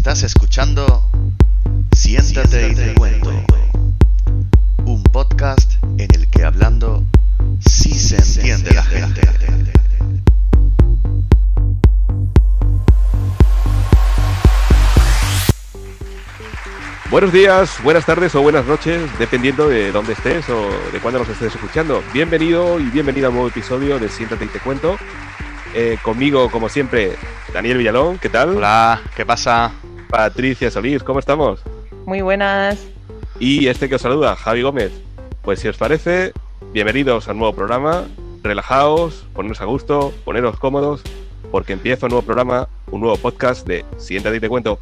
Estás escuchando Siéntate y te cuento. Un podcast en el que hablando sí se entiende la gente. Buenos días, buenas tardes o buenas noches, dependiendo de dónde estés o de cuándo nos estés escuchando. Bienvenido y bienvenida a un nuevo episodio de Siéntate y te cuento. Eh, conmigo, como siempre, Daniel Villalón, ¿qué tal? Hola, ¿qué pasa? Patricia Solís, ¿cómo estamos? Muy buenas. Y este que os saluda, Javi Gómez. Pues si os parece, bienvenidos al nuevo programa. Relajaos, poneros a gusto, poneros cómodos, porque empieza un nuevo programa, un nuevo podcast de Siéntate y te cuento.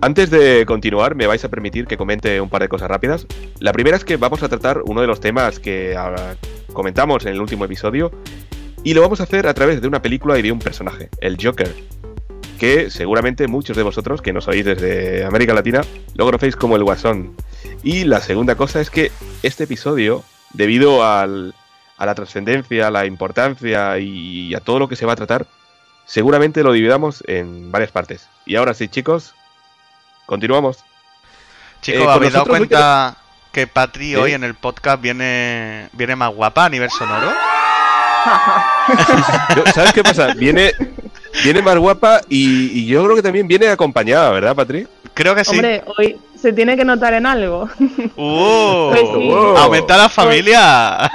Antes de continuar, me vais a permitir que comente un par de cosas rápidas. La primera es que vamos a tratar uno de los temas que ah, comentamos en el último episodio y lo vamos a hacer a través de una película y de un personaje, el Joker, que seguramente muchos de vosotros que nos oís desde América Latina lo conocéis como el Guasón. Y la segunda cosa es que este episodio, debido al- a la trascendencia, a la importancia y a todo lo que se va a tratar, seguramente lo dividamos en varias partes. Y ahora sí, chicos, continuamos. Chicos, Eh, ¿habéis dado cuenta que Patri ¿Sí? hoy en el podcast viene, viene más guapa a nivel sonoro? ¿Sabes qué pasa? Viene, viene más guapa y, y yo creo que también viene acompañada, ¿verdad, Patri? Creo que sí. Hombre, hoy se tiene que notar en algo. ¡Uh! Pues sí. Wow. ¡Aumenta la familia!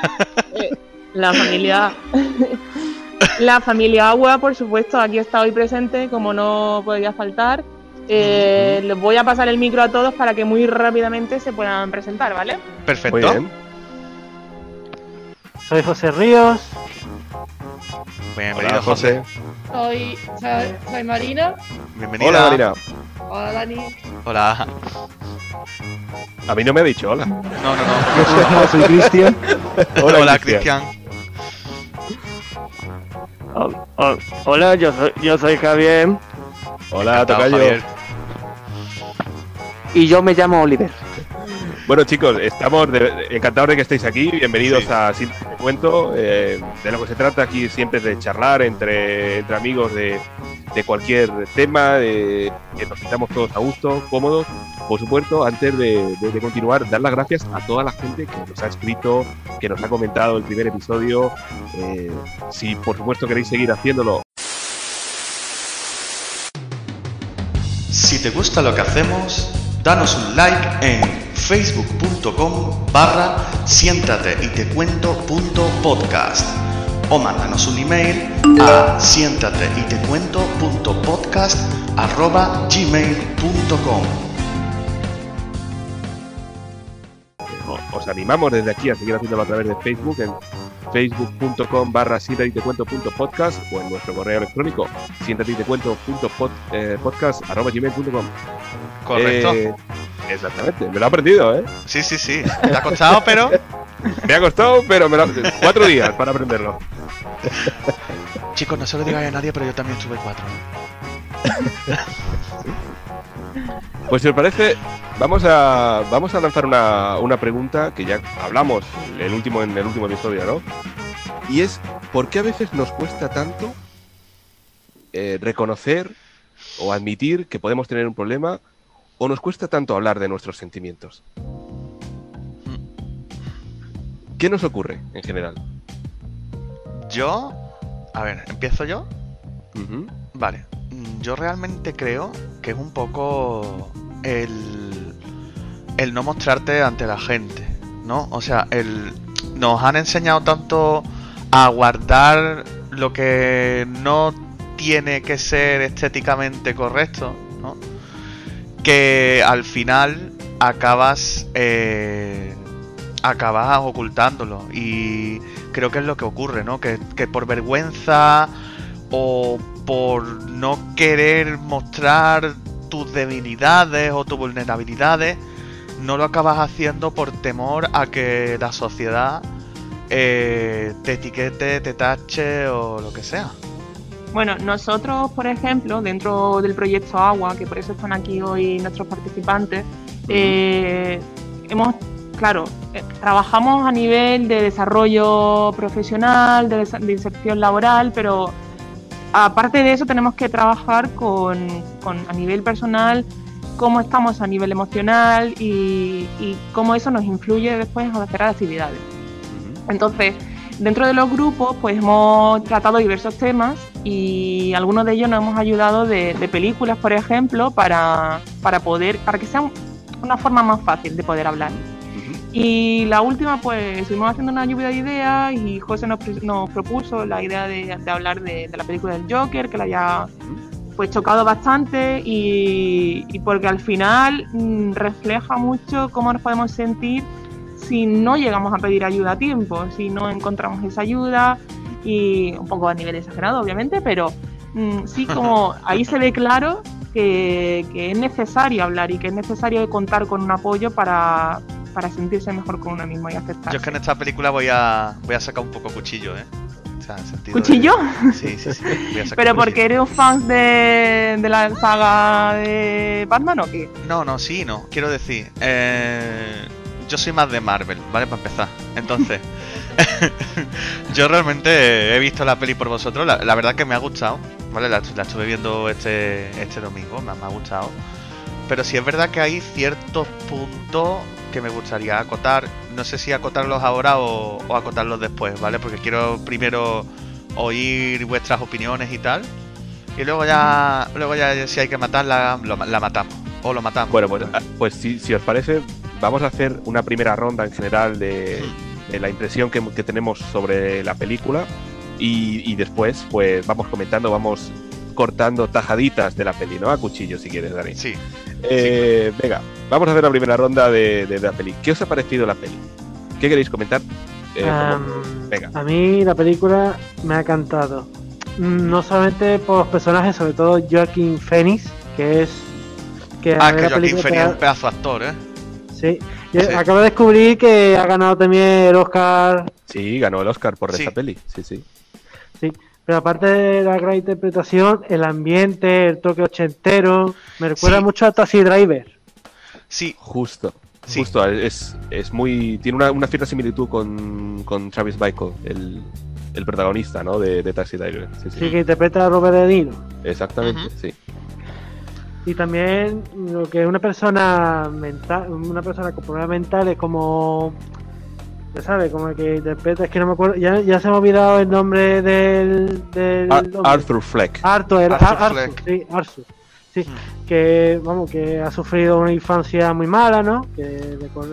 La familia. La familia Agua, por supuesto, aquí está hoy presente, como no podía faltar. Eh, les voy a pasar el micro a todos para que muy rápidamente se puedan presentar, ¿vale? Muy Perfecto. bien. Soy José Ríos. Bienvenido, Hola, José. Soy, soy, soy Marina. Bienvenida. Hola, Marina. Hola Dani. Hola. A mí no me ha dicho hola. No, no, no. soy Cristian. Hola, Cristian. Oh, oh, hola, yo soy, yo soy Javier. Hola, Tocayo. Javier. Y yo me llamo Oliver. Bueno, chicos, estamos de- encantados de que estéis aquí. Bienvenidos Sí. a Sin Cuento. Eh, de lo que se trata aquí siempre es de charlar entre, entre amigos de, de cualquier tema, de, que nos sintamos todos a gusto, cómodos. Por supuesto, antes de, de- de continuar, dar las gracias a toda la gente que nos ha escrito, que nos ha comentado el primer episodio. Eh, si por supuesto queréis seguir haciéndolo, Si te gusta lo que hacemos, danos un like en facebook.com barra siéntate y te o mándanos un email a siéntate y te punto podcast arroba gmail.com os animamos desde aquí a seguir haciéndolo a través de Facebook en facebook.com barra siéntate y te cuento punto podcast o en nuestro correo electrónico siéntate y te cuento punto pod- eh, podcast arroba gmail.com. Correcto. Eh, exactamente, me lo he aprendido, ¿eh? Sí, sí, sí. Te ha costado, pero Me ha costado, pero me lo- cuatro días para aprenderlo. chicos, no se lo digáis a nadie, pero yo también tuve cuatro. Pues si os parece, vamos a, vamos a lanzar una, una pregunta que ya hablamos el último, en el último episodio, ¿no? Y es, ¿por qué a veces nos cuesta tanto eh, reconocer o admitir que podemos tener un problema o nos cuesta tanto hablar de nuestros sentimientos? ¿Qué nos ocurre en general? Yo, a ver, empiezo yo. Vale, yo realmente creo que es un poco el, el no mostrarte ante la gente, ¿no? O sea, el, nos han enseñado tanto a guardar lo que no tiene que ser estéticamente correcto, ¿no? Que al final acabas eh, acabas ocultándolo y creo que es lo que ocurre, ¿no? Que, que por vergüenza o por no querer mostrar tus debilidades o tus vulnerabilidades, no lo acabas haciendo por temor a que la sociedad eh, te etiquete, te tache o lo que sea. Bueno, nosotros, por ejemplo, dentro del proyecto Agua, que por eso están aquí hoy nuestros participantes, eh, hemos, claro, eh, trabajamos a nivel de desarrollo profesional, de, de inserción laboral, pero aparte de eso tenemos que trabajar con, con- a nivel personal cómo estamos a nivel emocional y, y cómo eso nos influye después en hacer actividades. Entonces, dentro de los grupos, pues hemos tratado diversos temas y algunos de ellos nos hemos ayudado de, de películas, por ejemplo, para, para poder, para que sea un- una forma más fácil de poder hablar. Y la última, pues estuvimos haciendo una lluvia de ideas y José nos, propuso la idea de, de hablar de, de la película del Joker, que la haya pues chocado bastante y, y porque al final mm, refleja mucho cómo nos podemos sentir si no llegamos a pedir ayuda a tiempo, si no encontramos esa ayuda y un poco a nivel exagerado obviamente, pero mm, sí como ahí se ve claro que, que es necesario hablar y que es necesario contar con un apoyo para, para sentirse mejor con uno mismo y aceptarse. Yo es que en esta película voy a voy a sacar un poco cuchillo, ¿eh? O sea, en sentido de- ¿Cuchillo? Sí, sí, sí. voy a sacar ¿Pero cuchillo. porque eres un fan de, de la saga de Batman o qué? No, no, sí, no. Quiero decir, eh, yo soy más de Marvel, ¿vale? Para empezar. Entonces, yo realmente he visto la peli por vosotros. La, verdad que me ha gustado, ¿vale? La, estuve viendo este, este domingo, me, ha- gustado. Pero sí es verdad que hay ciertos puntos que me gustaría acotar. No sé si acotarlos ahora o, acotarlos después, ¿vale? Porque quiero primero oír vuestras opiniones y tal. Y luego ya, luego ya si hay que matarla, la matamos. O lo matamos. Bueno, pues, pues si, si os parece, vamos a hacer una primera ronda en general de, de la impresión que, que tenemos sobre la película y, y después pues vamos comentando, vamos cortando tajaditas de la peli, ¿no? A cuchillo si quieres, Dani. Sí. Eh, venga, vamos a hacer la primera ronda de, de la peli. ¿Qué os ha parecido la peli? ¿Qué queréis comentar? Eh, venga. A mí la película me ha encantado. No solamente por los personajes, sobre todo Joaquín Phoenix, que es. Que Ah, que Joaquín Phoenix es un pedazo de actor, ¿eh? Sí. Acabo de descubrir que ha ganado también el Oscar. Sí, ganó el Oscar por Sí. esta peli. Sí, sí. Sí. Pero aparte de la gran interpretación, el ambiente, el toque ochentero, me recuerda Sí. mucho a Taxi Driver. Sí, Justo. Sí. Justo, es, es muy. Tiene una, una cierta similitud con, con Travis Bickle, el, el protagonista, ¿no? De, de Taxi Driver. Sí, sí. Sí, que interpreta a Robert De Niro. Exactamente, sí. Y también lo que una persona mental, una persona con problemas mentales como ya sabes, como el que interpreta, es que no me acuerdo, ya, ya se me ha olvidado el nombre del, del Ar- hombre. Arthur Fleck. Arthur, el- Arthur Ar- Arthur, Fleck. sí, Arthur. Sí, Mm. que vamos, que ha sufrido una infancia muy mala, ¿no? Que, de- que como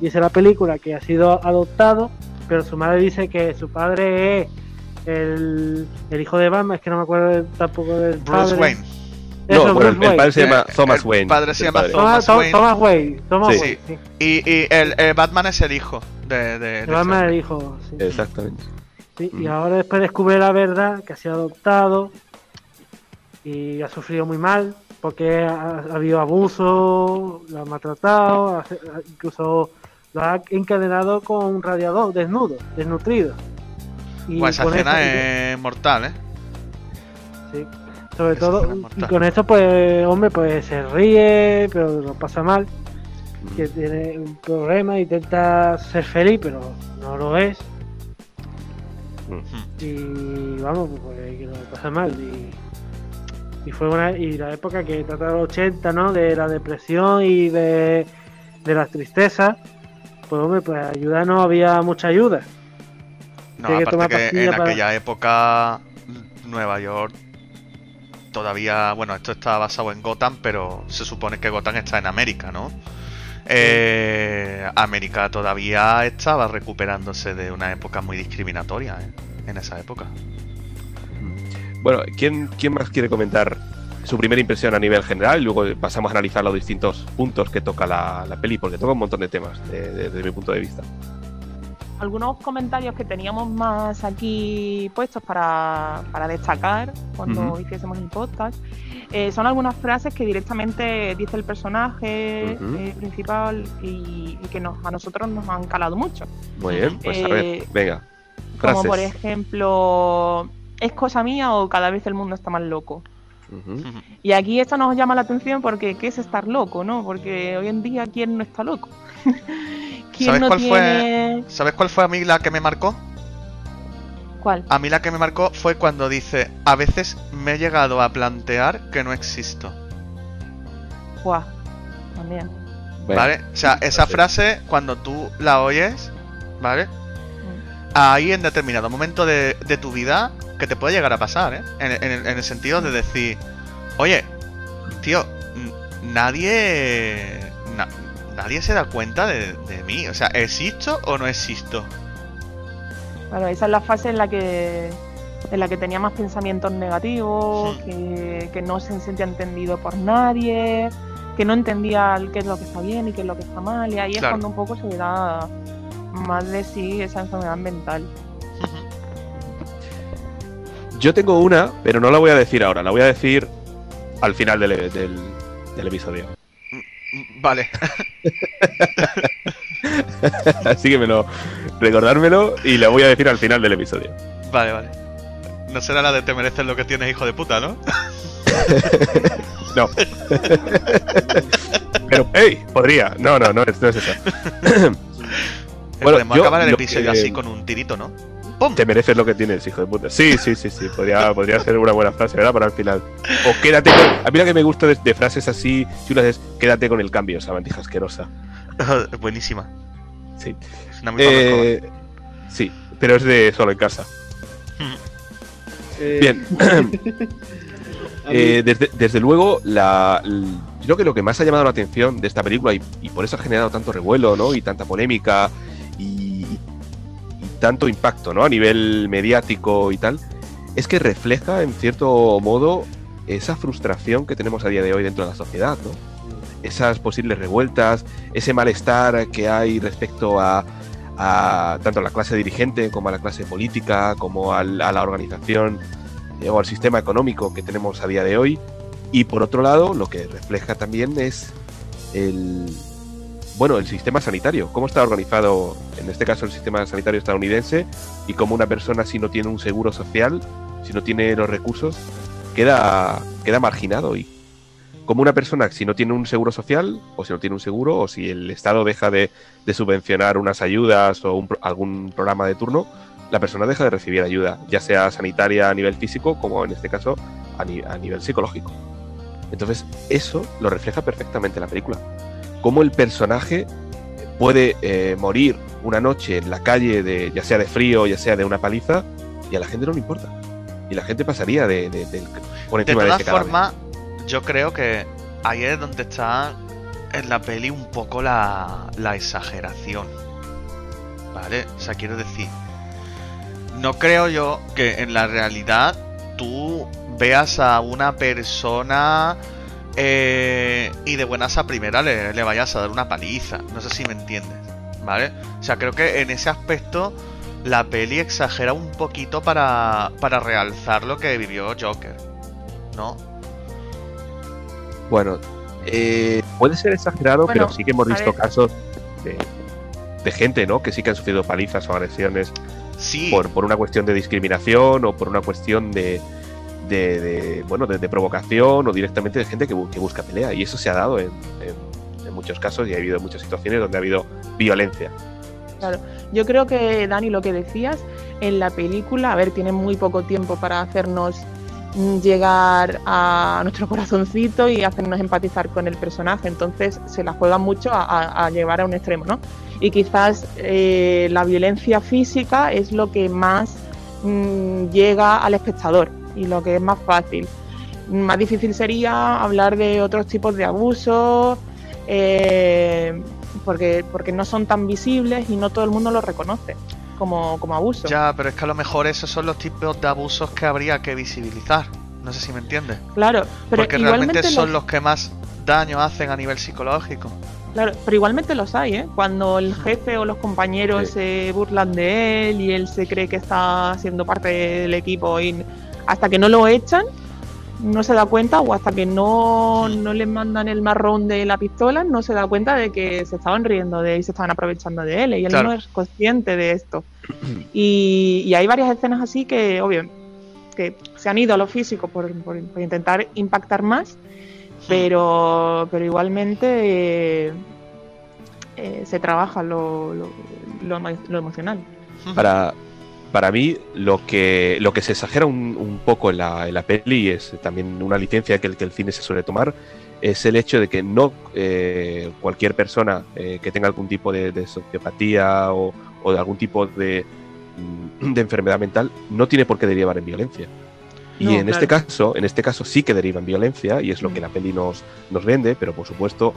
dice la película, que ha sido adoptado, pero su madre dice que su padre es el, el hijo de Batman, es que no me acuerdo tampoco del Bruce padre. Wayne. Eso, no, bueno, el, Bruce el padre Wayne. se llama Thomas el Wayne. padre se el llama padre. Thomas Thomas, Wayne. Thomas Wayne. Thomas Sí. Wayne, sí. Y, y el, el Batman es el hijo de. de, de El Batman este el hijo, sí. Exactamente. Sí, y ahora después descubre la verdad que ha sido adoptado y ha sufrido muy mal porque ha, ha habido abuso, lo ha maltratado, ha- incluso lo ha encadenado con un radiador desnudo, desnutrido. Y Buah, esa escena eso- es mortal, ¿eh? sí, sobre todo, y con esto pues, hombre, pues se ríe, pero lo pasa mal, Ujú. que tiene un problema, intenta ser feliz, pero no lo es. Ujú. y vamos pues que lo pasa mal y, y fue una y la época que trata de los 80 no de la depresión y de, de las tristezas pues hombre pues ayuda no había mucha ayuda No, aparte que en para- aquella época Nueva York todavía, bueno, esto está basado en Gotham, pero se supone que Gotham está en América, ¿no? Eh, América todavía estaba recuperándose de una época muy discriminatoria ¿eh? en esa época. Bueno, ¿quién, ¿quién más quiere comentar su primera impresión a nivel general? Y luego pasamos a analizar los distintos puntos que toca la, la peli, porque toca un montón de temas de- de- desde mi punto de vista. Algunos comentarios que teníamos más aquí puestos para, para destacar cuando hiciésemos el podcast eh, son algunas frases que directamente dice el personaje eh, principal y, y que nos, a nosotros nos han calado mucho. Muy bien, pues a ver, Eh, venga. Como Frases. por ejemplo, ¿es cosa mía o cada vez el mundo está más loco? Y aquí esto nos llama la atención porque ¿qué es estar loco, no? Porque hoy en día, ¿quién no está loco? ¿Quién ¿Sabes no cuál tiene...? ¿Sabes cuál fue a mí la que me marcó? ¿Cuál? A mí la que me marcó fue cuando dice, a veces me he llegado a plantear que no existo. Buah, también. Bueno, ¿Vale? O sea, esa frase, cuando tú la oyes, ¿vale? Mm. Ahí en determinado momento de, de tu vida, que te puede llegar a pasar, ¿eh? En, en el- en el sentido de decir, oye, tío, nadie... na- nadie se da cuenta de, de mí. O sea, ¿existo o no existo? Claro, esa es la fase en la que en la que tenía más pensamientos negativos, Hmm. que, que no se sentía entendido por nadie, que no entendía qué es lo que está bien y qué es lo que está mal, y ahí es cuando un poco se da más de sí esa enfermedad mental. Yo tengo una, pero no la voy a decir ahora, la voy a decir al final del, del- del episodio. Vale. Así que me lo, recordármelo y la voy a decir al final del episodio. Vale, vale. No será la de te mereces lo que tienes, hijo de puta, ¿no? No. Pero, hey, podría. No, no, no es, no es esa. Bueno, Podemos yo acabar el lo episodio que- así con un tirito, ¿no? ¡Pum! Te mereces lo que tienes, hijo de puta. Sí, sí, sí, sí. Podría, podría ser una buena frase, ¿verdad? Para el final. O quédate con. A mí lo que me gusta de, de frases así chulas es quédate con el cambio, sabandija asquerosa. Buenísima. Sí. Eh, sí, pero es de solo en casa. Eh, Bien. Eh, desde, desde luego, la, creo que lo que más ha llamado la atención de esta película y, y por eso ha generado tanto revuelo, ¿no? Y tanta polémica tanto impacto, ¿no? A nivel mediático y tal, es que refleja, en cierto modo, esa frustración que tenemos a día de hoy dentro de la sociedad, ¿no? Esas posibles revueltas, ese malestar que hay respecto a, tanto a la clase dirigente como a la clase política, como a la organización eh, o al sistema económico que tenemos a día de hoy. Y por otro lado, lo que refleja también es el bueno, el sistema sanitario, cómo está organizado, en este caso el sistema sanitario estadounidense, y cómo una persona si no tiene un seguro social, si no tiene los recursos, queda, queda marginado. Y como una persona si no tiene un seguro social, o si no tiene un seguro, o si el Estado deja de, subvencionar unas ayudas o un algún programa de turno, la persona deja de recibir ayuda, ya sea sanitaria a nivel físico, como en este caso a, ni- a nivel psicológico. Entonces, eso lo refleja perfectamente la película. Cómo el personaje puede eh, morir una noche en la calle, de, ya sea de frío, ya sea de una paliza, y a la gente no le importa. Y la gente pasaría de, de- del- por De encima de, todas formas, yo creo que ahí es donde está en la peli un poco la, la exageración. ¿Vale? O sea, quiero decir, no creo yo que en la realidad tú veas a una persona eh, y de buenas a primera le, le vayas a dar una paliza. No sé si me entiendes. ¿Vale? O sea, creo que en ese aspecto la peli exagera un poquito para, para realzar lo que vivió Joker. ¿No? Bueno, eh, puede ser exagerado, Bueno, pero sí que hemos visto casos de, de gente, ¿no? Que sí que han sufrido palizas o agresiones Sí, por, por una cuestión de discriminación o por una cuestión de, de, bueno, de, provocación o directamente de gente que, bu- que busca pelea. Y eso se ha dado en, muchos casos y ha habido muchas situaciones donde ha habido violencia. Yo creo que, Dani, lo que decías, en la película, a ver, tiene muy poco tiempo para hacernos llegar a nuestro corazoncito y hacernos empatizar con el personaje, entonces se la juegan mucho a llevar a un extremo, ¿no? Y quizás eh, la violencia física es lo que más mm, llega al espectador y lo que es más fácil. Más difícil sería hablar de otros tipos de abusos, eh, porque, porque no son tan visibles y no todo el mundo los reconoce como, como abuso. ya, pero es que a lo mejor esos son los tipos de abusos que habría que visibilizar. No sé si me entiendes. Claro, pero Porque realmente son los, los que más daño hacen a nivel psicológico. claro, pero igualmente los hay, ¿eh? Cuando el jefe o los compañeros Sí. se burlan de él y él se cree que está siendo parte del equipo y hasta que no lo echan, no se da cuenta o hasta que no, no le mandan el marrón de la pistola, no se da cuenta de que se estaban riendo de él y se estaban aprovechando de él y él Claro. no es consciente de esto. Y, y hay varias escenas así que, obvio, que se han ido a lo físico por, por- por intentar impactar más, pero, pero igualmente eh, eh, se trabaja lo, lo, lo lo emocional. Para, para mí lo que, lo que se exagera un, un poco en la, en la peli, y es también una licencia que el, que el cine se suele tomar, es el hecho de que no eh, cualquier persona eh, que tenga algún tipo de, de sociopatía o, o de algún tipo de, mm, de enfermedad mental no tiene por qué derivar en violencia. Y No, en claro. este caso, en este caso sí que deriva en violencia y es lo que Mm. la peli nos, nos vende, pero por supuesto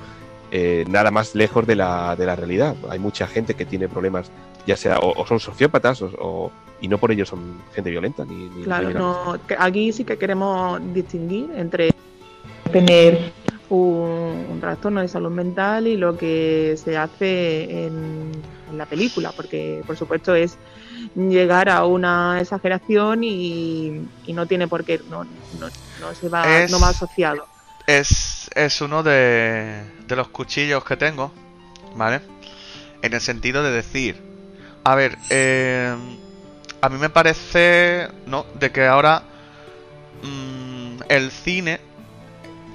eh, nada más lejos de la, de la realidad. Hay mucha gente que tiene problemas, ya sea o, o son sociópatas o, o- y no por ello son gente violenta ni, ni Claro, no, que aquí sí que queremos distinguir entre tener un, un trastorno de salud mental y lo que se hace en, en la película, porque por supuesto es llegar a una exageración y, y no tiene por qué, no, no, no se va, Es- no va asociado. Es, es uno de, de los cuchillos que tengo, ¿vale? En el sentido de decir, a ver, eh, a mí me parece, ¿no? De que ahora mm, el cine,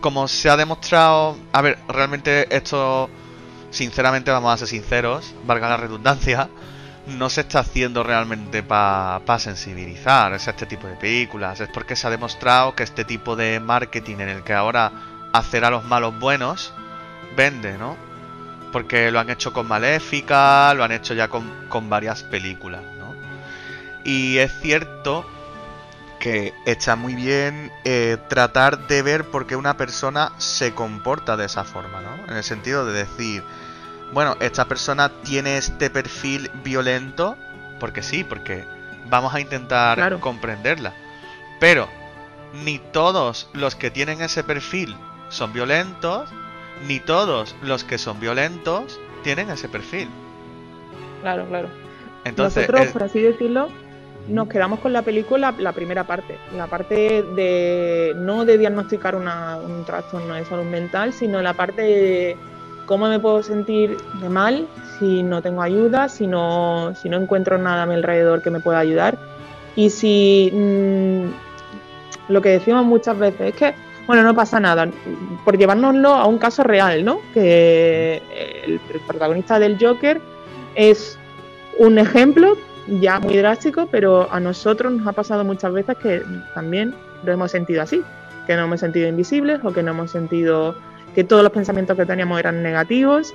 como se ha demostrado, a ver, realmente esto, sinceramente, vamos a ser sinceros, valga la redundancia, no se está haciendo realmente para sensibilizar es este tipo de películas. Es porque se ha demostrado que este tipo de marketing en el que ahora hacer a los malos buenos vende, ¿no? Porque lo han hecho con Maléfica, lo han hecho ya con, con varias películas, ¿no? Y es cierto que está muy bien eh, tratar de ver por qué una persona se comporta de esa forma, ¿no? En el sentido de decir, bueno, esta persona tiene este perfil violento, porque sí, porque vamos a intentar Claro. comprenderla. Pero ni todos los que tienen ese perfil son violentos, ni todos los que son violentos tienen ese perfil. Claro, claro. Entonces, Nosotros, por así decirlo, nos quedamos con la película la primera parte, la parte de no de diagnosticar una- un trastorno de salud mental, sino la parte de cómo me puedo sentir de mal si no tengo ayuda, si no, si no encuentro nada a mi alrededor que me pueda ayudar. Y si mm, lo que decimos muchas veces es que, bueno, no pasa nada, por llevárnoslo a un caso real, ¿no? Que el, el protagonista del Joker es un ejemplo ya muy drástico, pero a nosotros nos ha pasado muchas veces que también lo hemos sentido así, que nos hemos sentido invisibles o que no hemos sentido que todos los pensamientos que teníamos eran negativos,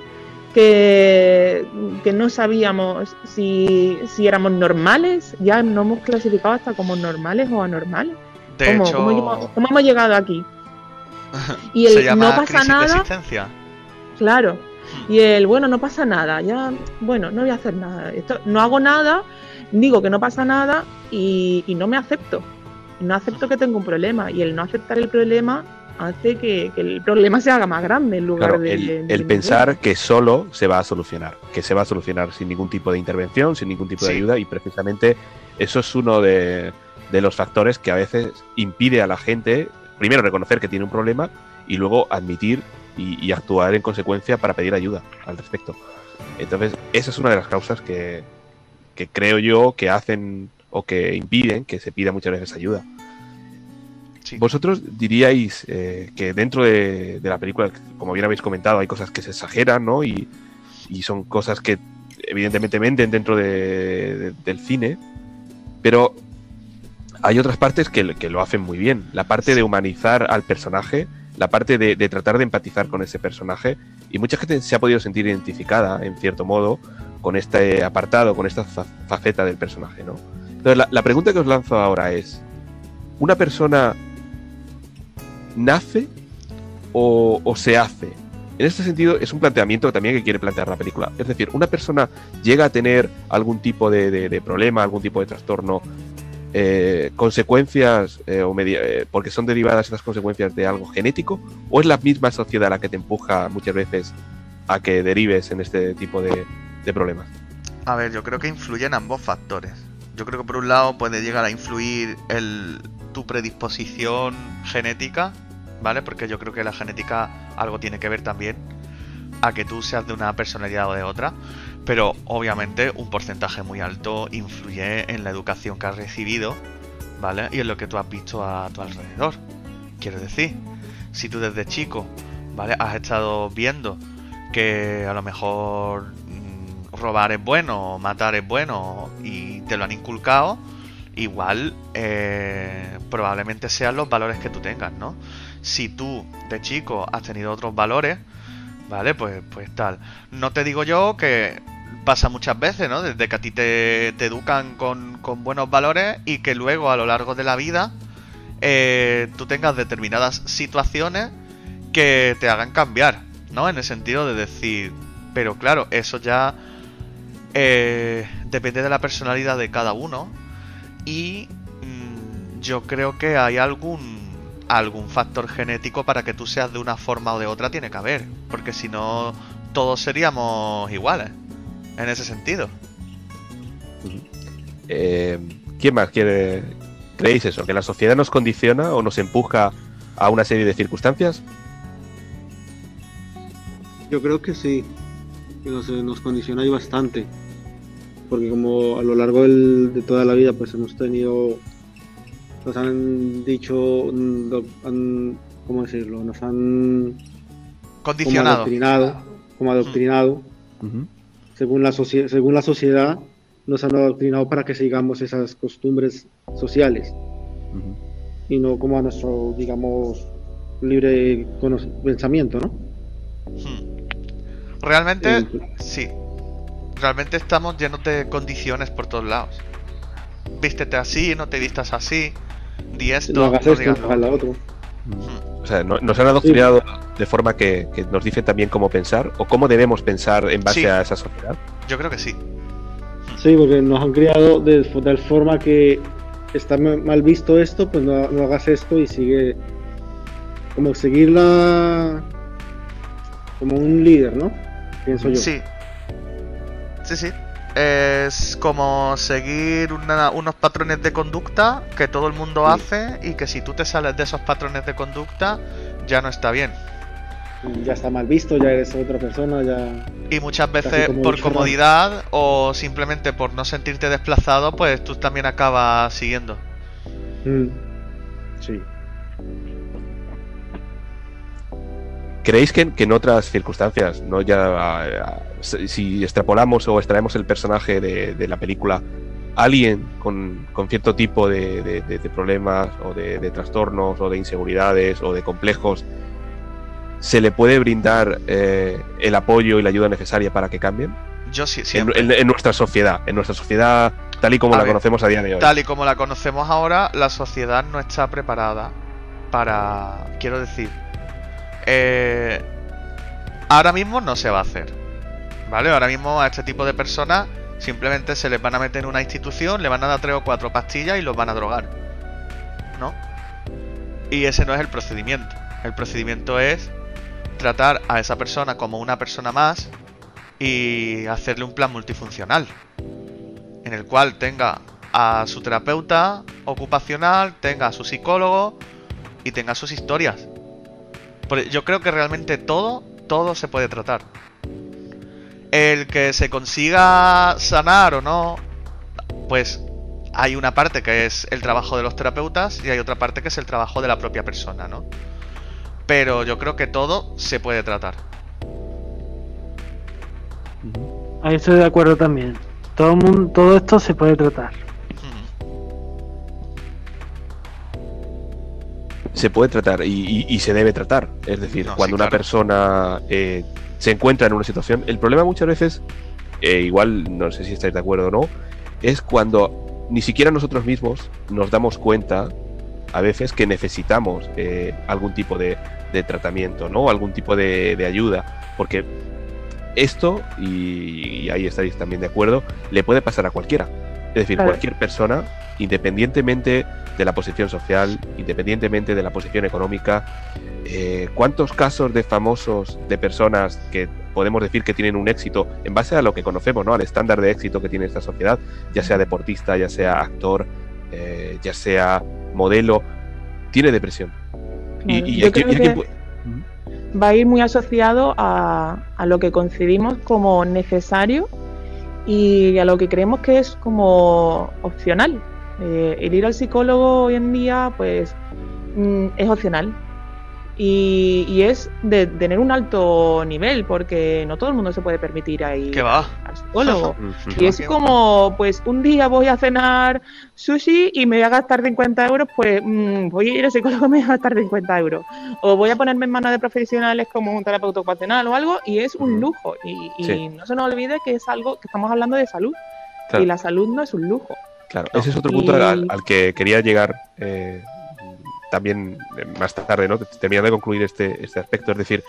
que, que no sabíamos si, si éramos normales, ya no hemos clasificado hasta como normales o anormales. de ¿Cómo, hecho, cómo hemos- cómo hemos llegado aquí? Y se el llama no pasa nada. Claro. Y el, bueno, no pasa nada, ya, bueno, no voy a hacer nada. Esto, no hago nada, digo que no pasa nada y, y no me acepto. No acepto que tengo un problema. Y el no aceptar el problema hace que, que el problema se haga más grande en lugar Claro, de. el, de el pensar que solo se va a solucionar, que se va a solucionar sin ningún tipo de intervención, sin ningún tipo de ayuda, y precisamente eso es uno de, de los factores que a veces impide a la gente, primero, reconocer que tiene un problema y luego admitir y, y actuar en consecuencia para pedir ayuda al respecto. Entonces, esa es una de las causas que, que creo yo que hacen o que impiden que se pida muchas veces ayuda. Sí. ¿Vosotros diríais eh, que dentro de, de la película, como bien habéis comentado, hay cosas que se exageran, ¿no? Y, y son cosas que evidentemente venden dentro de- de- del cine, pero hay otras partes que, que lo hacen muy bien. La parte de humanizar al personaje, la parte de, de tratar de empatizar con ese personaje, y mucha gente se ha podido sentir identificada, en cierto modo, con este apartado, con esta fa- faceta del personaje, ¿no? Entonces, la, la pregunta que os lanzo ahora es, ¿una persona nace o, se hace? En este sentido, es un planteamiento también que quiere plantear la película. Es decir, una persona llega a tener algún tipo de, problema, algún tipo de trastorno, eh, consecuencias, eh, o eh, porque son derivadas estas consecuencias de algo genético, o es la misma sociedad la que te empuja muchas veces a que derives en este tipo de, de problemas. A ver, yo creo que influyen ambos factores. Yo creo que por un lado puede llegar a influir el, tu predisposición genética, ¿vale? Porque yo creo que la genética algo tiene que ver también a que tú seas de una personalidad o de otra. Pero obviamente un porcentaje muy alto influye en la educación que has recibido, ¿vale? Y en lo que tú has visto a tu alrededor. Quiero decir, si tú desde chico, ¿vale? Has estado viendo que a lo mejor mm, robar es bueno, matar es bueno y te lo han inculcado, igual eh, probablemente sean los valores que tú tengas, ¿no? Si tú de chico has tenido otros valores, ¿vale? Pues, pues tal. No te digo yo que pasa muchas veces, ¿no? Desde que a ti te, educan con, con buenos valores y que luego a lo largo de la vida eh, tú tengas determinadas situaciones que te hagan cambiar, ¿no? En el sentido de decir, pero claro, eso ya eh, depende de la personalidad de cada uno y mm, yo creo que hay algún algún factor genético para que tú seas de una forma o de otra tiene que haber, porque si no todos seríamos iguales en ese sentido. Eh, ¿Quién más quiere? ¿Creéis eso? ¿Que la sociedad nos condiciona o nos empuja a una serie de circunstancias? Yo creo que sí, que nos, nos condiciona ahí bastante, porque como a lo largo del- de toda la vida pues hemos tenido, nos han dicho, mm, han- ¿cómo decirlo? Nos han como Condicionado. adoctrinado, como adoctrinado, según la, según la sociedad nos han adoctrinado para que sigamos esas costumbres sociales y no como a nuestro, digamos, libre pensamiento, ¿no? Hmm. Realmente, Eh, sí. Realmente estamos llenos de condiciones por todos lados. Vístete así, no te vistas así. Di esto, no hagas no esto, no lo hagas lo otro. O sea, no- nos han adoctrinado de forma que, que nos dicen también cómo pensar o cómo debemos pensar en base Sí. a esa sociedad. Yo creo que sí. Sí, porque nos han criado de, tal forma que está ma- mal visto esto, pues no, no hagas esto y sigue como seguirla como un líder, ¿no? Pienso yo. Sí. Sí, sí. Es como seguir una- unos patrones de conducta que todo el mundo Sí. hace y que si tú te sales de esos patrones de conducta ya no está bien. Ya está mal visto, ya eres otra persona, ya. Y muchas veces como por comodidad o simplemente por no sentirte desplazado, pues tú también acabas siguiendo. Mm. Sí. ¿Creéis que, que en otras circunstancias, no ya a- a- si extrapolamos o extraemos el personaje de, de la película, alguien con, con cierto tipo de, de- de- de problemas o de, trastornos o de inseguridades o de complejos, se le puede brindar eh, el apoyo y la ayuda necesaria para que cambien? Yo sí, En, siempre. en- en nuestra sociedad, en nuestra sociedad tal y como A la ver, conocemos a día de hoy. Tal y como la conocemos ahora, la sociedad no está preparada para... Quiero decir... eh, ahora mismo no se va a hacer. ¿Vale? Ahora mismo a este tipo de personas simplemente se les van a meter en una institución, le van a dar tres o cuatro pastillas y los van a drogar. ¿No? Y ese no es el procedimiento. El procedimiento es tratar a esa persona como una persona más y hacerle un plan multifuncional en el cual tenga a su terapeuta ocupacional, tenga a su psicólogo y tenga sus historias. Yo creo que realmente todo, todo se puede tratar. El que se consiga sanar o no, pues hay una parte que es el trabajo de los terapeutas y hay otra parte que es el trabajo de la propia persona, ¿no? Pero yo creo que todo se puede tratar. Ahí estoy de acuerdo también. Todo, mundo, todo esto se puede tratar. Se puede tratar y, y- y se debe tratar. Es decir, No, cuando sí, una claro. persona eh, se encuentra en una situación, el problema muchas veces, eh, igual no sé si estáis de acuerdo o no, es cuando ni siquiera nosotros mismos nos damos cuenta a veces que necesitamos eh, algún tipo de, de tratamiento, ¿no? Algún tipo de, de ayuda. Porque esto, y, y ahí estáis también de acuerdo, le puede pasar a cualquiera. Es decir, Claro. cualquier persona, independientemente de la posición social, independientemente de la posición económica, eh, ¿cuántos casos de famosos, de personas que podemos decir que tienen un éxito en base a lo que conocemos, ¿no? al estándar de éxito que tiene esta sociedad, ya sea deportista, ya sea actor, eh, ya sea modelo, tiene depresión? Y, Claro, y yo aquí- y va a ir muy asociado a, a lo que concebimos como necesario y a lo que creemos que es como opcional. Eh, el ir al psicólogo hoy en día, pues, mm, es opcional. y, y es de tener un alto nivel, porque no todo el mundo se puede permitir ahí ¿Qué va? al psicólogo. Ujú. Y es como, pues un día voy a cenar sushi y me voy a gastar 50 euros, pues mm, voy a ir al psicólogo y me voy a gastar 50 euros. O voy a ponerme en manos de profesionales como un terapeuta ocupacional o algo y es un lujo. Y, y Sí. no se nos olvide que es algo que estamos hablando de salud. Claro. Y la salud no es un lujo. Claro, ese es otro punto al, al que quería llegar eh, también eh, más tarde, ¿no? Terminando de concluir este, este aspecto. Es decir,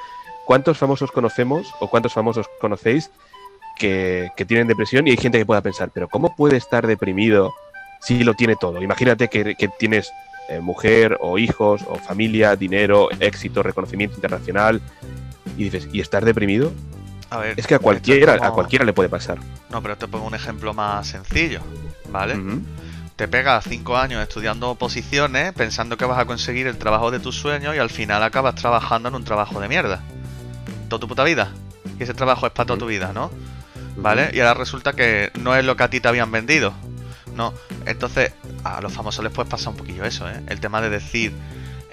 ¿cuántos famosos conocemos o cuántos famosos conocéis que, que tienen depresión? Y hay gente que pueda pensar, pero ¿cómo puede estar deprimido si lo tiene todo? Imagínate que, que tienes eh, mujer o hijos o familia, dinero, éxito, reconocimiento internacional. Y dices, ¿y estar deprimido? A ver. Es que a cualquiera, a cualquiera le puede pasar. No, pero te pongo un ejemplo más sencillo, ¿vale? Te pegas cinco años estudiando oposiciones pensando que vas a conseguir el trabajo de tus sueños y al final acabas trabajando en un trabajo de mierda. Toda tu puta vida. Y ese trabajo es para toda tu vida, ¿no? ¿Vale? Y ahora resulta que no es lo que a ti te habían vendido. No. Entonces, a los famosos les puede pasar un poquillo eso, ¿eh? El tema de decir,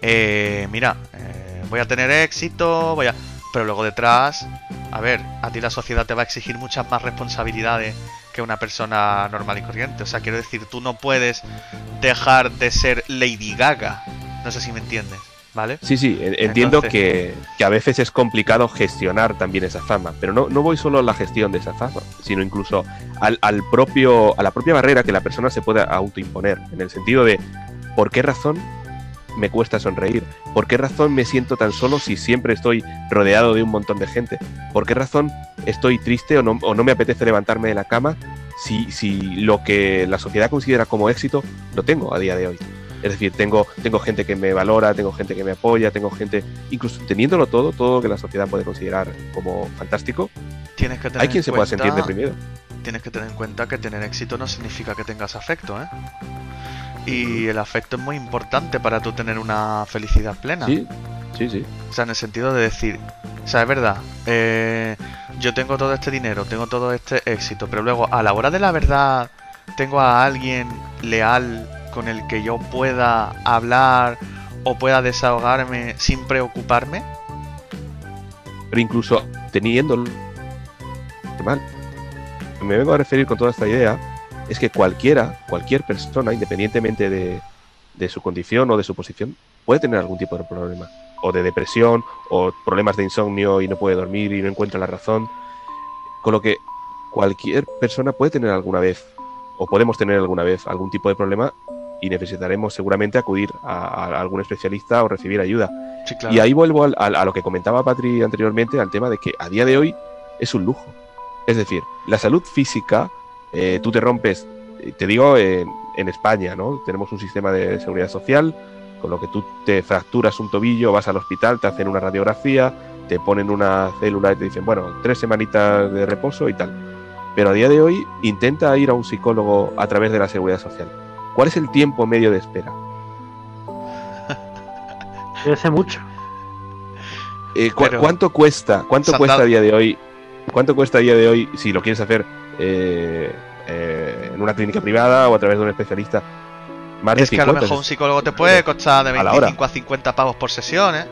eh, mira, eh, voy a tener éxito, voy a... Pero luego detrás, a ver, a ti la sociedad te va a exigir muchas más responsabilidades que una persona normal y corriente. O sea, quiero decir, tú no puedes dejar de ser Lady Gaga. No sé si me entiendes, ¿vale? Sí, sí, en- entiendo Entonces- que, que a veces es complicado gestionar también esa fama, pero no, no voy solo a la gestión de esa fama, sino incluso al, al propio, a la propia barrera que la persona se puede autoimponer, en el sentido de ¿por qué razón me cuesta sonreír? ¿Por qué razón me siento tan solo si siempre estoy rodeado de un montón de gente? ¿Por qué razón estoy triste o no, o no me apetece levantarme de la cama si, si lo que la sociedad considera como éxito lo tengo a día de hoy? Es decir, tengo, tengo gente que me valora, tengo gente que me apoya, tengo gente, incluso teniéndolo todo, todo lo que la sociedad puede considerar como fantástico, Tienes que tener hay quien en se pueda cuenta- sentir deprimido. Tienes que tener en cuenta que tener éxito no significa que tengas afecto, ¿eh? Y el afecto es muy importante para tú tener una felicidad plena. Sí, sí, sí. O sea, en el sentido de decir, o sea, es verdad, eh, yo tengo todo este dinero, tengo todo este éxito, pero luego a la hora de la verdad tengo a alguien leal con el que yo pueda hablar o pueda desahogarme sin preocuparme. Pero incluso teniéndolo mal. Me vengo a referir con toda esta idea es que cualquiera, cualquier persona, independientemente de, de su condición o de su posición, puede tener algún tipo de problema. O de depresión, o problemas de insomnio y no puede dormir y no encuentra la razón. Con lo que cualquier persona puede tener alguna vez, o podemos tener alguna vez, algún tipo de problema y necesitaremos seguramente acudir a, a algún especialista o recibir ayuda. Sí, claro. Y ahí vuelvo al- a lo que comentaba Patri anteriormente, al tema de que a día de hoy es un lujo. Es decir, la salud física, eh, tú te rompes, eh, te digo en, en España, ¿no? Tenemos un sistema de seguridad social, con lo que tú te fracturas un tobillo, vas al hospital, te hacen una radiografía, te ponen una célula y te dicen, bueno, tres semanitas de reposo y tal. Pero a día de hoy intenta ir a un psicólogo a través de la seguridad social. ¿Cuál es el tiempo medio de espera? Debe ser mucho. Eh, cu- Pero- ¿Cuánto cuesta? ¿Cuánto cuesta a día de hoy? ¿Cuánto cuesta a día de hoy si lo quieres hacer eh, eh, en una clínica privada o a través de un especialista? Más de Es que a lo 50, mejor un psicólogo te puede costar de A la hora. 25 a 50 pavos por sesión, ¿eh?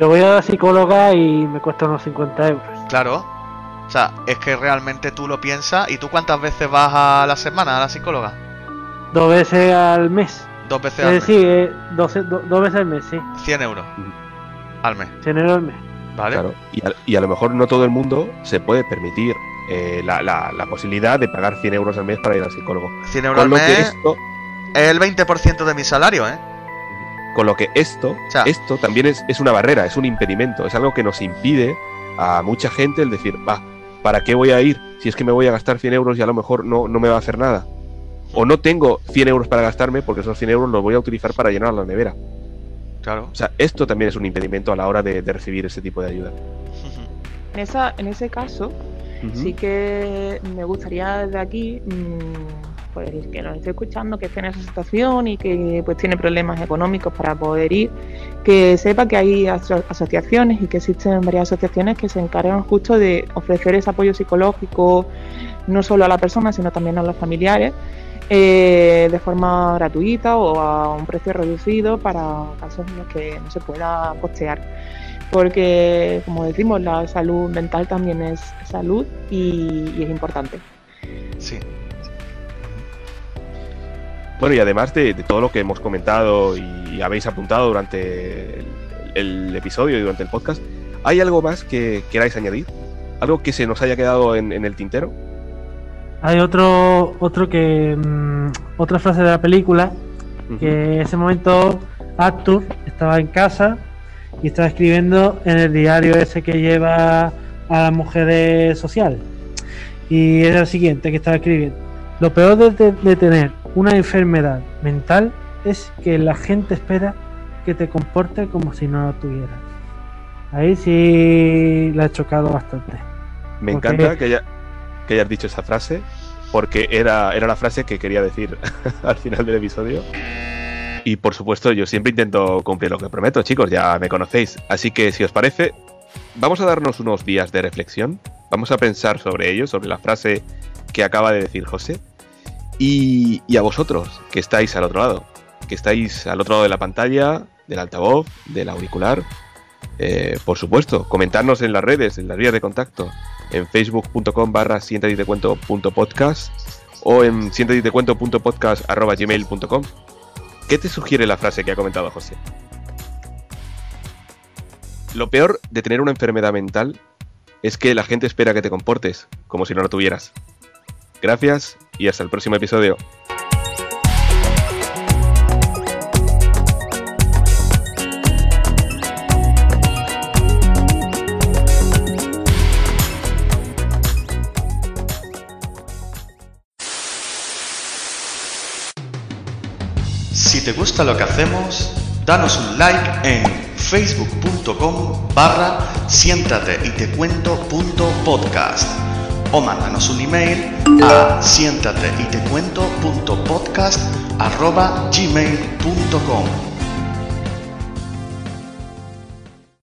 Yo voy a la psicóloga y me cuesta unos 50 euros. Claro. O sea, es que realmente tú lo piensas. ¿Y tú cuántas veces vas a la semana a la psicóloga? Dos veces al mes. Dos veces Es al mes. decir, eh, doce- do- dos veces al mes, sí. 100 euros al mes, 100 euros al mes. ¿vale? Claro. Y a, y a lo mejor no todo el mundo se puede permitir eh, la, la- la posibilidad de pagar 100 euros al mes para ir al psicólogo. 100 euros al Con lo que mes esto, es el 20% de mi salario, ¿eh? con lo que esto, O sea- esto también es, es una barrera, es un impedimento, es algo que nos impide a mucha gente el decir, va, ¿para qué voy a ir si es que me voy a gastar 100 euros y a lo mejor no, no me va a hacer nada? O no tengo 100 euros para gastarme porque esos 100 euros los voy a utilizar para llenar la nevera. Claro. O sea, esto también es un impedimento a la hora de, de recibir ese tipo de ayuda. En, esa, en ese caso, sí que me gustaría desde aquí, mm, pues que nos esté escuchando, que esté en esa situación y que pues tiene problemas económicos para poder ir, que sepa que hay aso- asociaciones y que existen varias asociaciones que se encargan justo de ofrecer ese apoyo psicológico no solo a la persona, sino también a los familiares. eh, de forma gratuita o a un precio reducido para casos en los que no se pueda costear. Porque, como decimos, la salud mental también es salud y, y es importante. Sí. Bueno, y además de, de todo lo que hemos comentado y habéis apuntado durante el, el episodio y durante el podcast, ¿hay algo más que queráis añadir? ¿Algo que se nos haya quedado en, en el tintero? Hay otro, otro que. mm, otra frase de la película. Que en ese momento Arthur estaba en casa y estaba escribiendo en el diario ese que lleva a las mujeres social. Y era el siguiente que estaba escribiendo. Lo peor de, de- de tener una enfermedad mental es que la gente espera que te comportes como si no lo tuvieras. Ahí sí la he chocado bastante. Me encanta que, haya- que hayas dicho esa frase, porque era, era la frase que quería decir al final del episodio. Y por supuesto, yo siempre intento cumplir lo que prometo, chicos, ya me conocéis. Así que si os parece, vamos a darnos unos días de reflexión. Vamos a pensar sobre ello, sobre la frase que acaba de decir José. Y, a vosotros, que estáis al otro lado, que estáis al otro lado de la pantalla, del altavoz, del auricular. Eh, por supuesto, comentarnos en las redes, en las vías de contacto, en facebook.com barra o en siéntate punto. ¿Qué te sugiere la frase que ha comentado José? Lo peor de tener una enfermedad mental es que la gente espera que te comportes como si no lo tuvieras. Gracias y hasta el próximo episodio. Te gusta lo que hacemos, danos un like en facebook.com barra siéntate y te cuento punto podcast. O mándanos un email a siéntate y te cuento punto podcast arroba gmail.com